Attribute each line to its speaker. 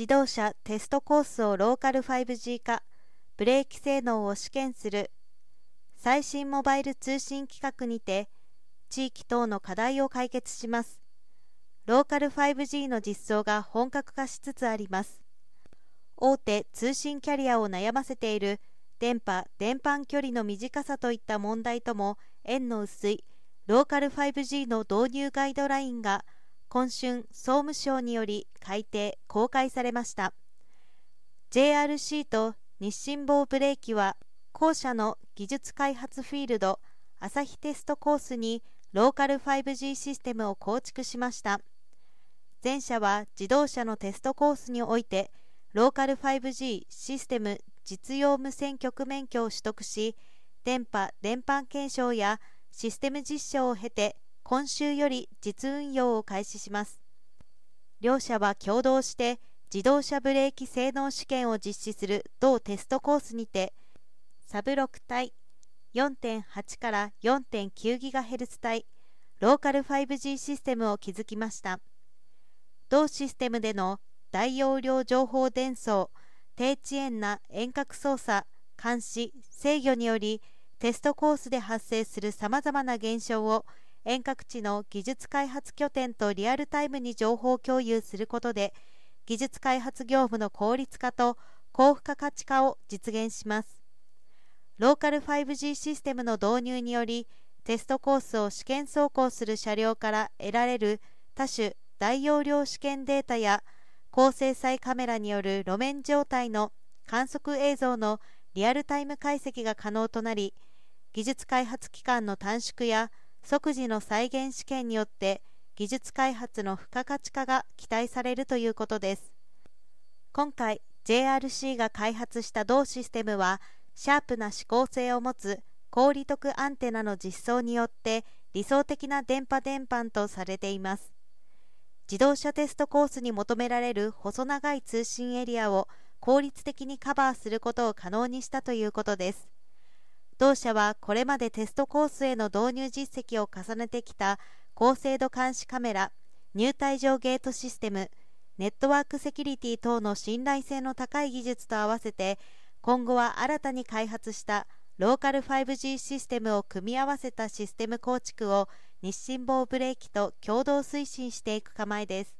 Speaker 1: 自動車テストコースをローカル 5G 化ブレーキ性能を試験する最新モバイル通信規格にて地域等の課題を解決します。ローカル 5G の実装が本格化しつつあります。大手通信キャリアを悩ませている電波・電波距離の短さといった問題とも縁の薄いローカル 5G の導入ガイドラインが今春総務省により改定公開されました。JRC と日清棒ブレーキは後者の技術開発フィールド朝日テストコースにローカル 5G システムを構築しました。前者は自動車のテストコースにおいてローカル 5G システム実用無線局免許を取得し電波・電波検証やシステム実証を経て今週より実運用を開始します。両社は共同して自動車ブレーキ性能試験を実施する同テストコースにてサブ6帯4.8から 4.9GHz 帯ローカル 5G システムを築きました。同システムでの大容量情報伝送低遅延な遠隔操作監視制御によりテストコースで発生するさまざまな現象を遠隔地の技術開発拠点とリアルタイムに情報共有することで技術開発業務の効率化と高付加価値化を実現します。ローカル 5G システムの導入によりテストコースを試験走行する車両から得られる多種大容量試験データや高精細カメラによる路面状態の観測映像のリアルタイム解析が可能となり技術開発期間の短縮や即時の再現試験によって技術開発の付加価値化が期待されるということです。今回 JRC が開発した同システムはシャープな指向性を持つ高利得アンテナの実装によって理想的な電波電波とされています。自動車テストコースに求められる細長い通信エリアを効率的にカバーすることを可能にしたということです。同社はこれまでテストコースへの導入実績を重ねてきた高精度監視カメラ入退場ゲートシステムネットワークセキュリティ等の信頼性の高い技術と合わせて今後は新たに開発したローカル 5G システムを組み合わせたシステム構築を日清棒ブレーキと共同推進していく構えです。